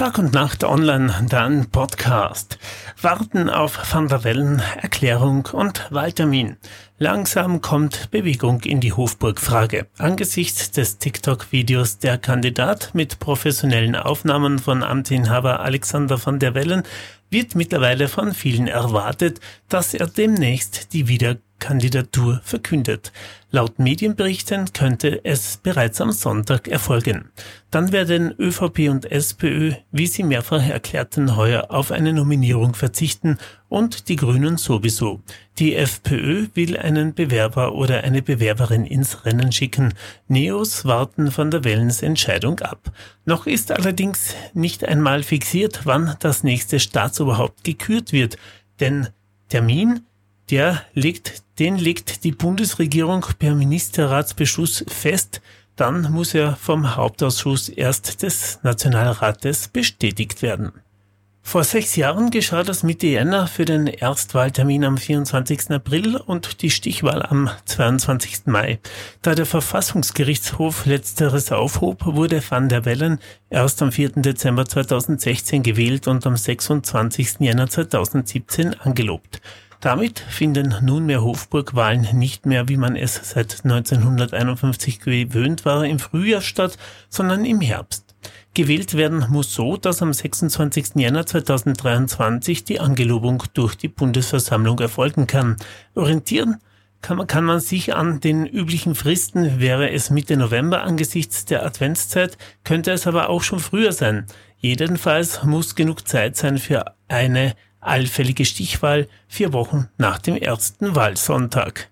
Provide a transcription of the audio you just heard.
Tag und Nacht online, dann Podcast. Warten auf Van der Wellen, Erklärung und Wahltermin. Langsam kommt Bewegung in die Hofburg-Frage. Angesichts des TikTok-Videos der Kandidat mit professionellen Aufnahmen von Amtsinhaber Alexander van der Wellen wird mittlerweile von vielen erwartet, dass er demnächst die Wiederkandidatur verkündet. Laut Medienberichten könnte es bereits am Sonntag erfolgen. Dann werden ÖVP und SPÖ, wie sie mehrfach erklärten, heuer auf eine Nominierung verzichten und die Grünen sowieso. Die FPÖ will einen Bewerber oder eine Bewerberin ins Rennen schicken. Neos warten von der Wellens ab. Noch ist allerdings nicht einmal fixiert, wann das nächste Staatsoberhaupt gekürt wird, denn Termin der legt, den legt die Bundesregierung per Ministerratsbeschluss fest, dann muss er vom Hauptausschuss erst des Nationalrates bestätigt werden. Vor sechs Jahren geschah das Mitte Jänner für den Erstwahltermin am 24. April und die Stichwahl am 22. Mai. Da der Verfassungsgerichtshof letzteres aufhob, wurde Van der Wellen erst am 4. Dezember 2016 gewählt und am 26. Jänner 2017 angelobt. Damit finden nunmehr Hofburgwahlen nicht mehr, wie man es seit 1951 gewöhnt war, im Frühjahr statt, sondern im Herbst. Gewählt werden muss so, dass am 26. Jänner 2023 die Angelobung durch die Bundesversammlung erfolgen kann. Orientieren kann man, kann man sich an den üblichen Fristen, wäre es Mitte November angesichts der Adventszeit, könnte es aber auch schon früher sein. Jedenfalls muss genug Zeit sein für eine allfällige Stichwahl vier Wochen nach dem ersten Wahlsonntag.